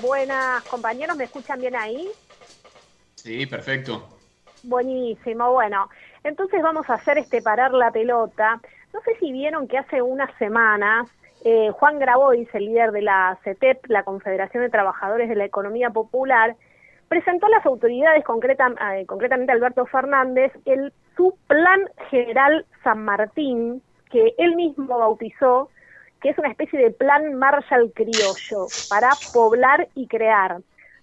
Buenas compañeros, ¿me escuchan bien ahí? Sí, perfecto. Buenísimo, bueno. Entonces vamos a hacer este parar la pelota. No sé si vieron que hace unas semanas eh, Juan Grabois, el líder de la CETEP, la Confederación de Trabajadores de la Economía Popular, presentó a las autoridades, concreta, eh, concretamente Alberto Fernández, el, su Plan General San Martín, que él mismo bautizó, que es una especie de Plan Marshall criollo para poblar y crear.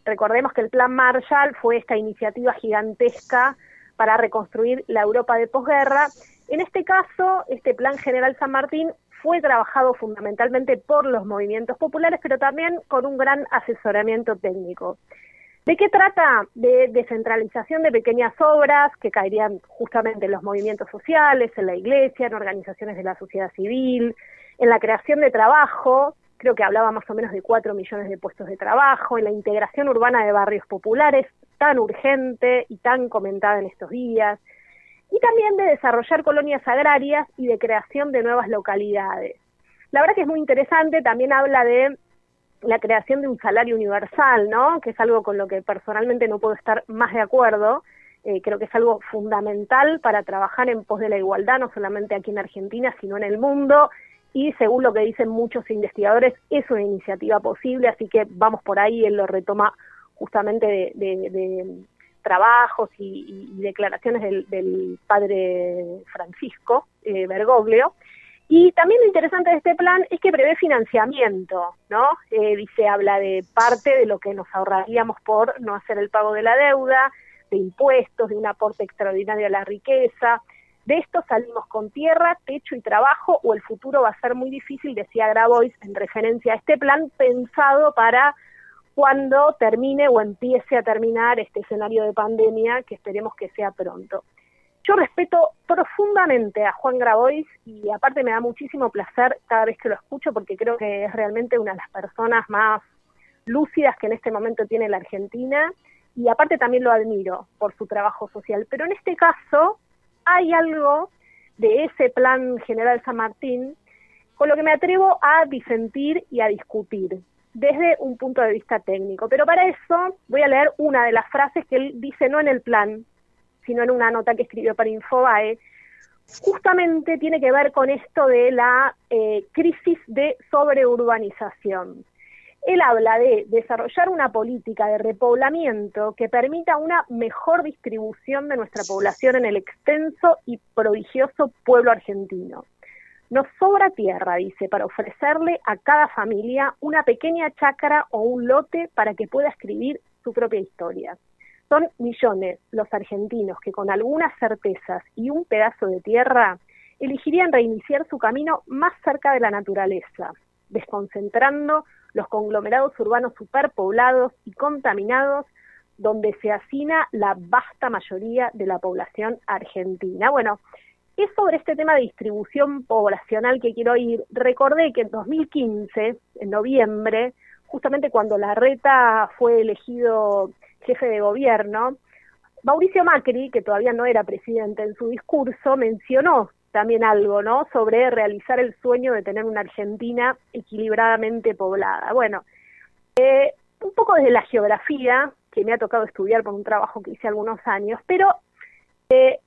Recordemos que el Plan Marshall fue esta iniciativa gigantesca para reconstruir la Europa de posguerra. En este caso, este Plan General San Martín fue trabajado fundamentalmente por los movimientos populares, pero también con un gran asesoramiento técnico. ¿De qué trata? De descentralización de pequeñas obras que caerían justamente en los movimientos sociales, en la iglesia, en organizaciones de la sociedad civil, en la creación de trabajo, creo que hablaba más o menos de cuatro millones de puestos de trabajo, en la integración urbana de barrios populares, tan urgente y tan comentada en estos días, y también de desarrollar colonias agrarias y de creación de nuevas localidades. La verdad que es muy interesante, también habla de la creación de un salario universal, ¿no? Que es algo con lo que personalmente no puedo estar más de acuerdo. Eh, creo que es algo fundamental para trabajar en pos de la igualdad, no solamente aquí en Argentina, sino en el mundo. Y según lo que dicen muchos investigadores, es una iniciativa posible, así que vamos por ahí, él lo retoma justamente de, trabajos y, declaraciones del, padre Francisco eh, Bergoglio. Y también lo interesante de este plan es que prevé financiamiento, ¿no? Eh, dice, habla de parte de lo que nos ahorraríamos por no hacer el pago de la deuda, de impuestos, de un aporte extraordinario a la riqueza. De esto salimos con tierra, techo y trabajo, o el futuro va a ser muy difícil, decía Grabois en referencia a este plan pensado para cuando termine o empiece a terminar este escenario de pandemia, que esperemos que sea pronto. Yo respeto profundamente a Juan Grabois y aparte me da muchísimo placer cada vez que lo escucho porque creo que es realmente una de las personas más lúcidas que en este momento tiene la Argentina y aparte también lo admiro por su trabajo social. Pero en este caso hay algo de ese plan general San Martín con lo que me atrevo a disentir y a discutir desde un punto de vista técnico. Pero para eso voy a leer una de las frases que él dice no en el plan, sino en una nota que escribió para Infobae, justamente tiene que ver con esto de la eh, crisis de sobreurbanización. Él habla de desarrollar una política de repoblamiento que permita una mejor distribución de nuestra población en el extenso y prodigioso pueblo argentino. Nos sobra tierra, dice, para ofrecerle a cada familia una pequeña chacra o un lote para que pueda escribir su propia historia. Son millones los argentinos que con algunas certezas y un pedazo de tierra elegirían reiniciar su camino más cerca de la naturaleza, desconcentrando los conglomerados urbanos superpoblados y contaminados donde se hacina la vasta mayoría de la población argentina. Bueno, es sobre este tema de distribución poblacional que quiero ir. Recordé que en 2015, en noviembre, justamente cuando la reta fue elegido jefe de gobierno, Mauricio Macri, que todavía no era presidente en su discurso, mencionó también algo, ¿no? Sobre realizar el sueño de tener una Argentina equilibradamente poblada. Bueno, eh, un poco desde la geografía, que me ha tocado estudiar por un trabajo que hice algunos años, pero eh,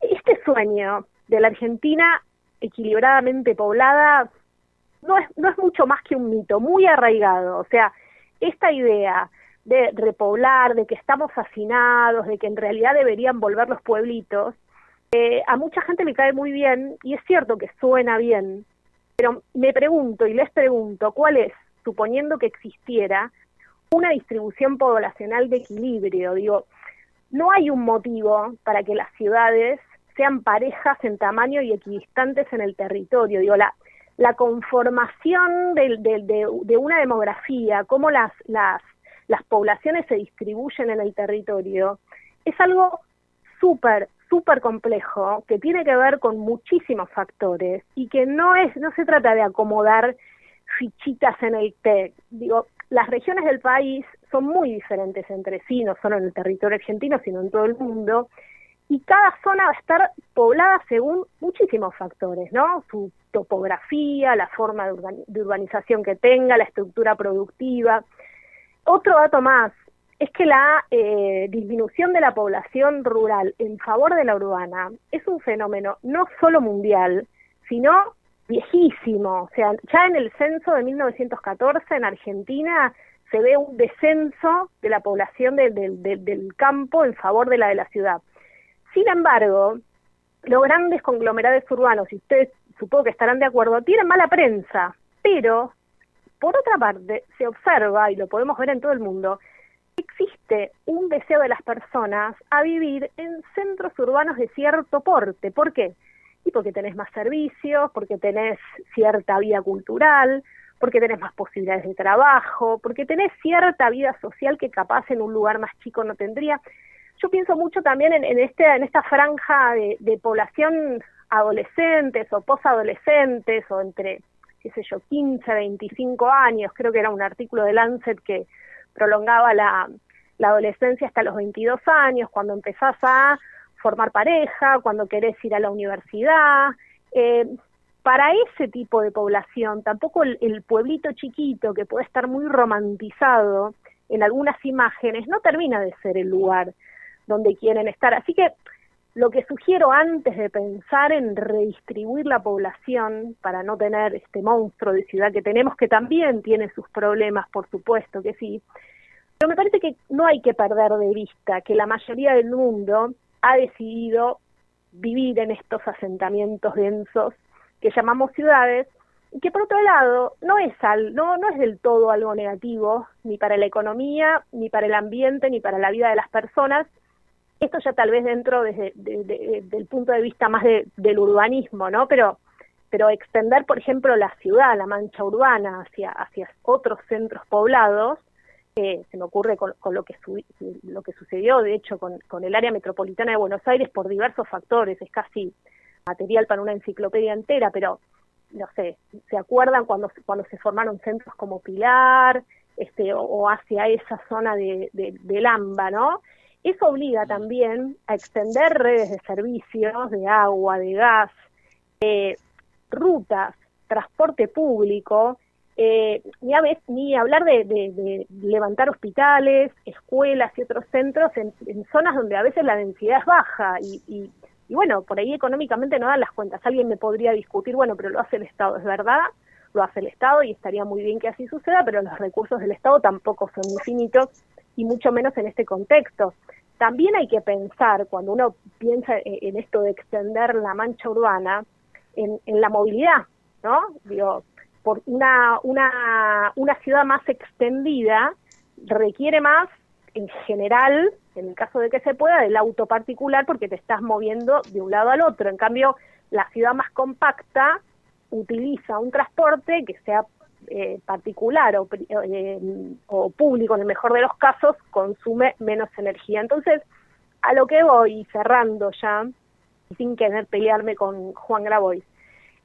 este sueño de la Argentina equilibradamente poblada no es, no es mucho más que un mito, muy arraigado. O sea, esta idea de repoblar, de que estamos hacinados, de que en realidad deberían volver los pueblitos, eh, a mucha gente le cae muy bien, y es cierto que suena bien, pero me pregunto y les pregunto, ¿cuál es, suponiendo que existiera, una distribución poblacional de equilibrio? Digo, no hay un motivo para que las ciudades sean parejas en tamaño y equidistantes en el territorio. Digo, la, la conformación de, de, una demografía, cómo las, las las poblaciones se distribuyen en el territorio, es algo súper, súper complejo, que tiene que ver con muchísimos factores y que no es, no se trata de acomodar fichitas en el TEC. Digo, las regiones del país son muy diferentes entre sí, no solo en el territorio argentino, sino en todo el mundo, y cada zona va a estar poblada según muchísimos factores, ¿no? Su topografía, la forma de urbanización que tenga, la estructura productiva, otro dato más es que la eh, disminución de la población rural en favor de la urbana es un fenómeno no solo mundial, sino viejísimo. O sea, ya en el censo de 1914 en Argentina se ve un descenso de la población del campo en favor de la de la ciudad. Sin embargo, los grandes conglomerados urbanos, y ustedes supongo que estarán de acuerdo, tienen mala prensa, pero por otra parte se observa, y lo podemos ver en todo el mundo, existe un deseo de las personas a vivir en centros urbanos de cierto porte. ¿Por qué? Y porque tenés más servicios, porque tenés cierta vida cultural, porque tenés más posibilidades de trabajo, porque tenés cierta vida social que capaz en un lugar más chico no tendría. Yo pienso mucho también en, en, este, en esta franja de, de población adolescentes o posadolescentes o entre, qué sé yo, 15, 25 años, creo que era un artículo de Lancet que prolongaba la, la adolescencia hasta los 22 años, cuando empezás a formar pareja, cuando querés ir a la universidad. Eh, para ese tipo de población, tampoco el, el, pueblito chiquito que puede estar muy romantizado en algunas imágenes, no termina de ser el lugar donde quieren estar. Así que lo que sugiero antes de pensar en redistribuir la población para no tener este monstruo de ciudad que tenemos, que también tiene sus problemas, por supuesto que sí, pero me parece que no hay que perder de vista que la mayoría del mundo ha decidido vivir en estos asentamientos densos que llamamos ciudades y que por otro lado no es al, no no es del todo algo negativo ni para la economía ni para el ambiente ni para la vida de las personas esto ya tal vez dentro desde del punto de vista más del urbanismo, ¿no? Pero, pero extender, por ejemplo, la ciudad, la mancha urbana hacia, hacia otros centros poblados, eh, se me ocurre con, lo, que lo que sucedió, de hecho, con, con el área metropolitana de Buenos Aires por diversos factores, es casi material para una enciclopedia entera, pero no sé, ¿se acuerdan cuando, cuando se formaron centros como Pilar, este, o, hacia esa zona de, de, de Lamba, ¿no? Eso obliga también a extender redes de servicios, de agua, de gas, eh, rutas, transporte público, eh, ni, a veces, ni hablar de, levantar hospitales, escuelas y otros centros en, zonas donde a veces la densidad es baja y, y, y, bueno, por ahí económicamente no dan las cuentas. Alguien me podría discutir, bueno, pero lo hace el Estado, es verdad, lo hace el Estado y estaría muy bien que así suceda, pero los recursos del Estado tampoco son infinitos y mucho menos en este contexto. También hay que pensar, cuando uno piensa en esto de extender la mancha urbana, en, la movilidad, ¿no? Digo, por una, una, una ciudad más extendida requiere más, en general, en el caso de que se pueda, del auto particular porque te estás moviendo de un lado al otro. En cambio, la ciudad más compacta utiliza un transporte que sea eh, particular o, eh, o público, en el mejor de los casos, consume menos energía. Entonces, a lo que voy, cerrando ya, sin querer pelearme con Juan Grabois,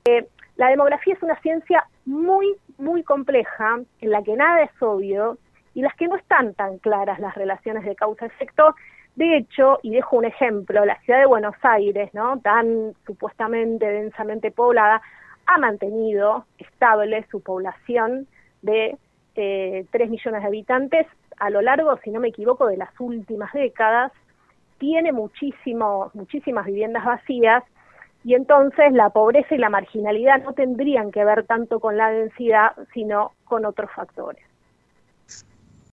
eh, la demografía es una ciencia muy, muy compleja, en la que nada es obvio y las que no están tan claras las relaciones de causa-efecto. De hecho, y dejo un ejemplo, la ciudad de Buenos Aires, ¿no? tan supuestamente densamente poblada, ha mantenido estable su población de eh, 3 millones de habitantes a lo largo, si no me equivoco, de las últimas décadas, tiene muchísimas viviendas vacías y entonces la pobreza y la marginalidad no tendrían que ver tanto con la densidad, sino con otros factores.